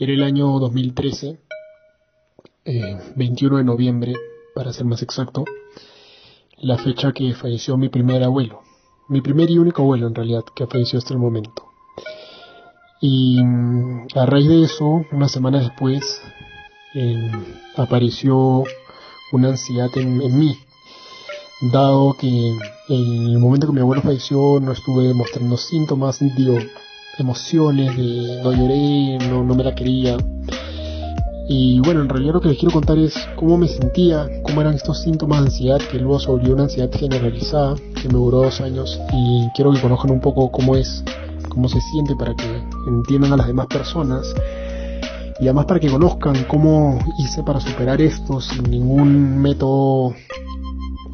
Era el año 2013, 21 eh, de noviembre, para ser más exacto, la fecha que falleció mi primer abuelo, mi primer y único abuelo en realidad, que falleció hasta el momento. Y mm, a raíz de eso, una semana después, eh, apareció una ansiedad en, mí, dado que en el momento que mi abuelo falleció no estuve mostrando síntomas, digo, emociones, de no lloré, no, no me la quería. Y bueno, en realidad lo que les quiero contar es cómo me sentía, cómo eran estos síntomas de ansiedad que luego se una ansiedad generalizada que me duró dos años y quiero que conozcan un poco cómo es, cómo se siente para que entiendan a las demás personas y además para que conozcan cómo hice para superar esto sin ningún método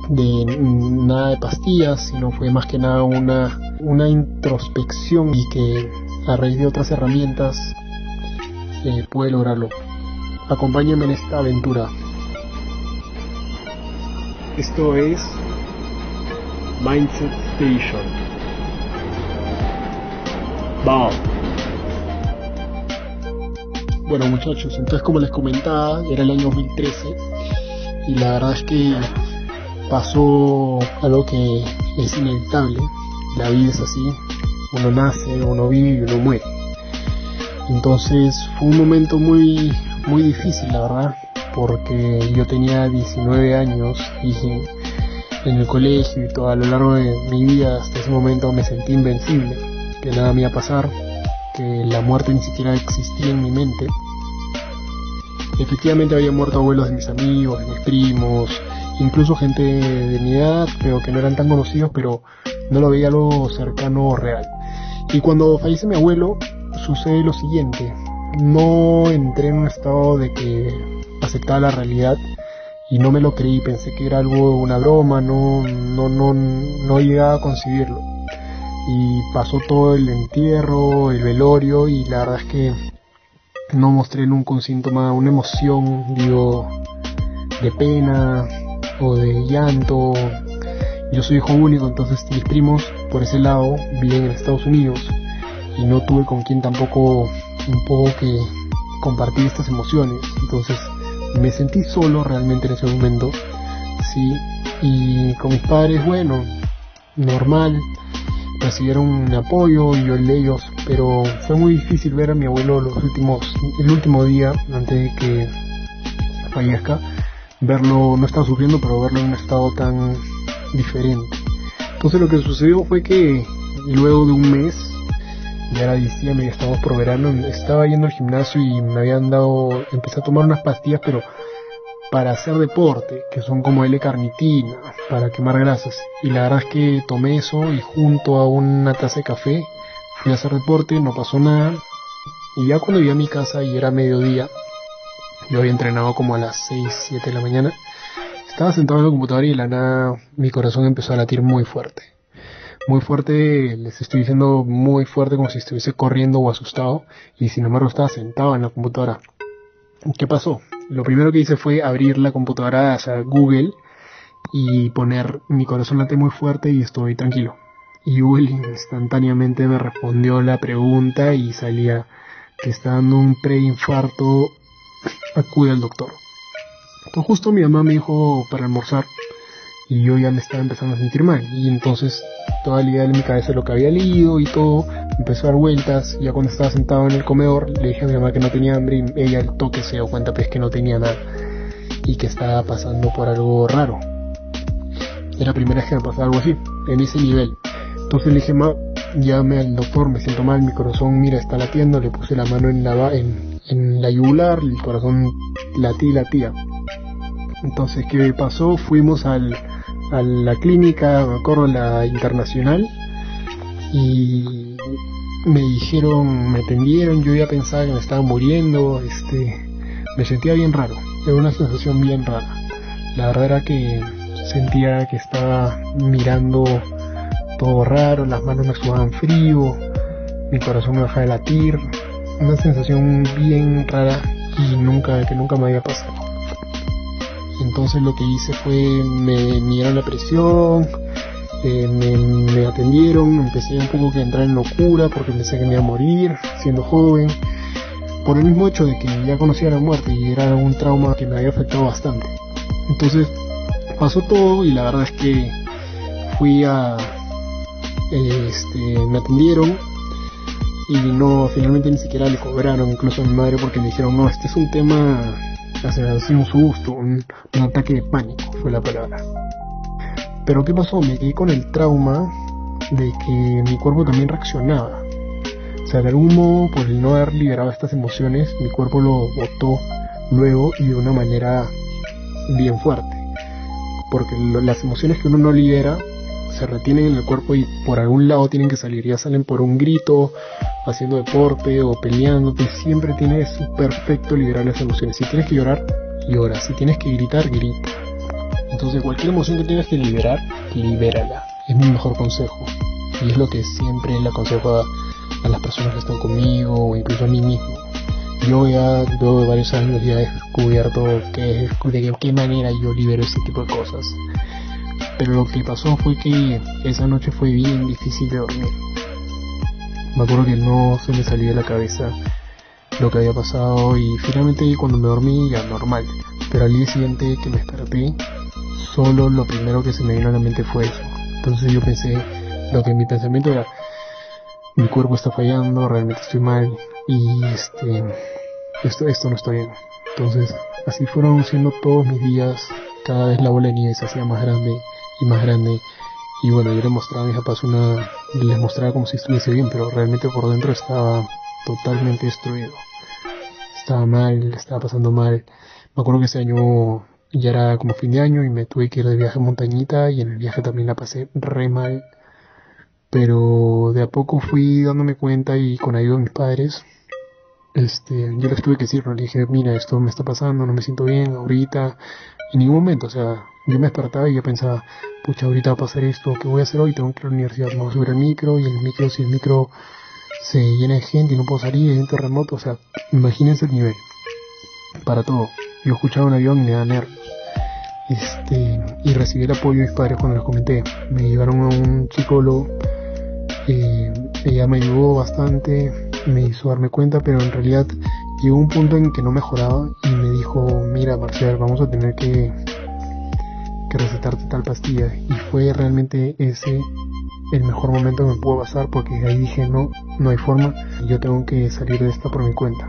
de nada de pastillas, sino fue más que nada una, una introspección y que a raíz de otras herramientas eh, puede lograrlo. Acompáñenme en esta aventura. Esto es Mindset Station. Vamos. Bueno muchachos, entonces como les comentaba, era el año 2013 y la verdad es que pasó algo que es inevitable. La vida es así, uno nace, uno vive y uno muere. Entonces fue un momento muy, muy difícil, la verdad, porque yo tenía 19 años y en el colegio y todo a lo largo de mi vida hasta ese momento me sentí invencible, que nada me iba a pasar, que la muerte ni siquiera existía en mi mente. Efectivamente había muerto abuelos de mis amigos, de mis primos, incluso gente de mi edad, pero que no eran tan conocidos, pero no lo veía algo cercano o real. Y cuando fallece mi abuelo, sucede lo siguiente. No entré en un estado de que aceptaba la realidad y no me lo creí, pensé que era algo, una broma, no, no, no, no llegaba a concebirlo y pasó todo el entierro, el velorio y la verdad es que no mostré nunca un síntoma, una emoción, digo, de pena o de llanto. Yo soy hijo único, entonces mis primos por ese lado viven en Estados Unidos y no tuve con quien tampoco un poco que compartir estas emociones. Entonces me sentí solo realmente en ese momento, sí, y con mis padres, bueno, normal, recibieron apoyo y yo el ellos, pero fue muy difícil ver a mi abuelo los últimos, el último día antes de que fallezca, verlo, no estaba sufriendo, pero verlo en un estado tan diferente. Entonces lo que sucedió fue que luego de un mes, ya era diciembre y estábamos por verano, estaba yendo al gimnasio y me habían dado, empecé a tomar unas pastillas, pero para hacer deporte, que son como L-carnitina, para quemar grasas. Y la verdad es que tomé eso y junto a una taza de café fui a hacer deporte, no pasó nada. Y ya cuando llegué a mi casa y era mediodía, yo había entrenado como a las 6, 7 de la mañana, estaba sentado en la computadora y la nada mi corazón empezó a latir muy fuerte. Muy fuerte, les estoy diciendo muy fuerte como si estuviese corriendo o asustado y sin embargo estaba sentado en la computadora. ¿Qué pasó? Lo primero que hice fue abrir la computadora, sea, Google, y poner mi corazón late muy fuerte y estoy tranquilo. Y Google instantáneamente me respondió la pregunta y salía que está dando un preinfarto, acude al doctor. Entonces justo mi mamá me dijo para almorzar y yo ya me estaba empezando a sentir mal. Y entonces toda la idea de mi cabeza lo que había leído y todo empezó a dar vueltas. Ya cuando estaba sentado en el comedor le dije a mi mamá que no tenía hambre y ella al toque se dio cuenta pues que no tenía nada y que estaba pasando por algo raro. Era la primera vez que me pasaba algo así, en ese nivel. Entonces le dije, ma, llame al doctor, me siento mal, mi corazón, mira, está latiendo, le puse la mano en la, en, en la yugular, el corazón latía y latía. Entonces, ¿qué pasó? Fuimos al, a la clínica, me acuerdo, la internacional, y me dijeron, me atendieron, yo ya pensaba que me estaba muriendo, este, me sentía bien raro, era una sensación bien rara. La verdad era que sentía que estaba mirando todo raro, las manos me sudaban frío, mi corazón me bajaba de latir, una sensación bien rara y nunca, que nunca me había pasado. Entonces lo que hice fue, me midieron la presión, eh, me, atendieron, empecé un poco que a entrar en locura porque pensé que me iba a morir siendo joven. por el mismo hecho de que ya conocía la muerte y era un trauma que me había afectado bastante. Entonces pasó todo y la verdad es que fui a este me atendieron y no finalmente ni siquiera le cobraron incluso a mi madre porque me dijeron no este es un tema un susto un, ataque de pánico fue la palabra. Pero qué pasó me quedé con el trauma de que mi cuerpo también reaccionaba. O sea de algún modo por el no haber liberado estas emociones mi cuerpo lo botó luego y de una manera bien fuerte. Porque las emociones que uno no libera se retienen en el cuerpo y por algún lado tienen que salir, ya salen por un grito, haciendo deporte o peleándote, siempre tienes perfecto liberar las emociones. Si tienes que llorar, llora, si tienes que gritar, grita. Entonces cualquier emoción que tengas que liberar, libérala. Es mi mejor consejo. Y es lo que siempre le aconsejo a, a las personas que están conmigo o incluso a mí mismo. Yo ya luego de varios años ya he descubierto que, de qué manera yo libero ese tipo de cosas. Pero lo que pasó fue que esa noche fue bien difícil de dormir. Me acuerdo que no se me salía de la cabeza lo que había pasado y finalmente cuando me dormí ya normal. Pero al día siguiente que me desperté, solo lo primero que se me vino a la mente fue eso. Entonces yo pensé, lo que mi pensamiento era, mi cuerpo está fallando, realmente estoy mal y este, esto, esto no está bien. Entonces así fueron siendo todos mis días, cada vez la bola de nieve se hacía más grande y más grande. Y bueno, yo le mostraba a mis papás una, les mostraba como si estuviese bien, pero realmente por dentro estaba totalmente destruido. Estaba mal, estaba pasando mal. Me acuerdo que ese año ya era como fin de año y me tuve que ir de viaje a montañita y en el viaje también la pasé re mal. Pero de a poco fui dándome cuenta y con ayuda de mis padres, este, yo les tuve que decir, le dije, mira, esto me está pasando, no me siento bien ahorita, en ningún momento, o sea, yo me despertaba y yo pensaba, pucha, ahorita va a pasar esto, ¿qué voy a hacer hoy? Tengo que ir a la universidad, me voy a subir al micro y el micro, si el micro se llena de gente y no puedo salir, hay un terremoto, o sea, imagínense el nivel, para todo. Yo escuchaba un avión y me da nervios. Este, y recibí el apoyo de mis padres cuando les comenté. Me llevaron a un psicólogo, eh, ella me ayudó bastante, me hizo darme cuenta, pero en realidad llegó un punto en que no mejoraba y me dijo, mira Marcial, vamos a tener que, que recetarte tal pastilla. Y fue realmente ese el mejor momento que me pudo pasar porque ahí dije, no, no hay forma, yo tengo que salir de esta por mi cuenta.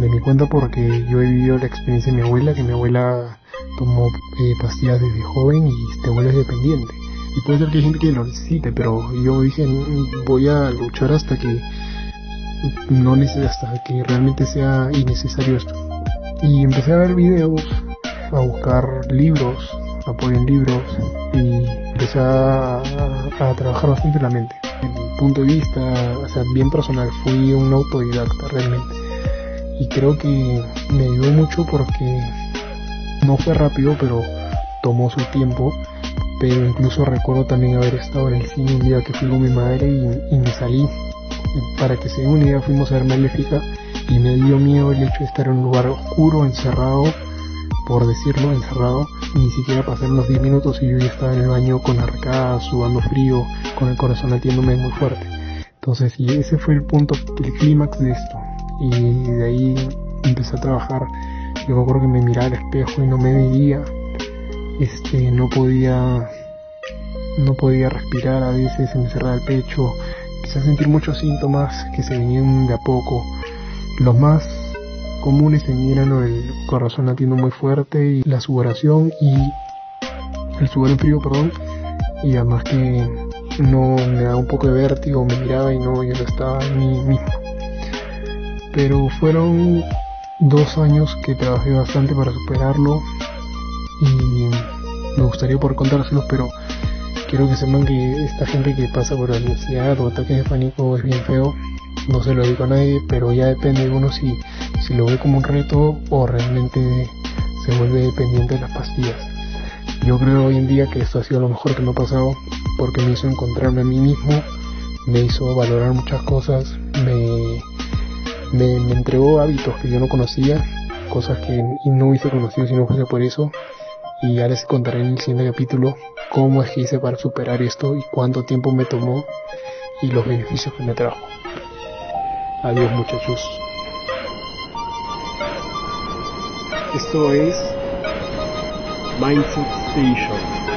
De mi cuenta porque yo he vivido la experiencia de mi abuela, que mi abuela tomó eh, pastillas desde joven y te vuelves dependiente. Y puede ser que hay gente que lo necesite, pero yo dije, voy a luchar hasta que no hasta que realmente sea innecesario esto. Y empecé a ver videos, a buscar libros, apoyo en libros y empecé a, a, trabajar bastante la mente. En mi punto de vista, o sea, bien personal, fui un autodidacta realmente. Y creo que me ayudó mucho porque no fue rápido, pero tomó su tiempo. Pero incluso recuerdo también haber estado en el cine un día que fui con mi madre y, y me salí para que se den una idea, fuimos a ver Maléfica y me dio miedo el hecho de estar en un lugar oscuro, encerrado, por decirlo, encerrado, ni siquiera pasaron los 10 minutos y yo ya estaba en el baño con arcadas, sudando frío, con el corazón latiéndome muy fuerte. Entonces, y ese fue el punto, el clímax de esto. Y de ahí empecé a trabajar. Yo me acuerdo que me miraba al espejo y no me veía. Este, no podía, no podía respirar a veces, se me cerraba el pecho, empecé a sentir muchos síntomas que se venían de a poco. Los más comunes eran el corazón latiendo muy fuerte y la sudoración y el sudor en frío, perdón, y además que no me daba un poco de vértigo, me miraba y no, yo no estaba en mí mismo. Pero fueron dos años que trabajé bastante para superarlo y me gustaría poder contárselos, pero quiero que sepan que esta gente que pasa por ansiedad o ataques de pánico es bien feo. No se lo digo a nadie, pero ya depende de uno si, si lo ve como un reto o realmente se vuelve dependiente de las pastillas. Yo creo hoy en día que esto ha sido lo mejor que me ha pasado porque me hizo encontrarme a mí mismo, me hizo valorar muchas cosas, me, me, me entregó hábitos que yo no conocía, cosas que no hubiese conocido si no fuese por eso. Y ya les contaré en el siguiente capítulo cómo es que hice para superar esto y cuánto tiempo me tomó y los beneficios que me trajo. Adiós muchachos. Esto es Mindset Station.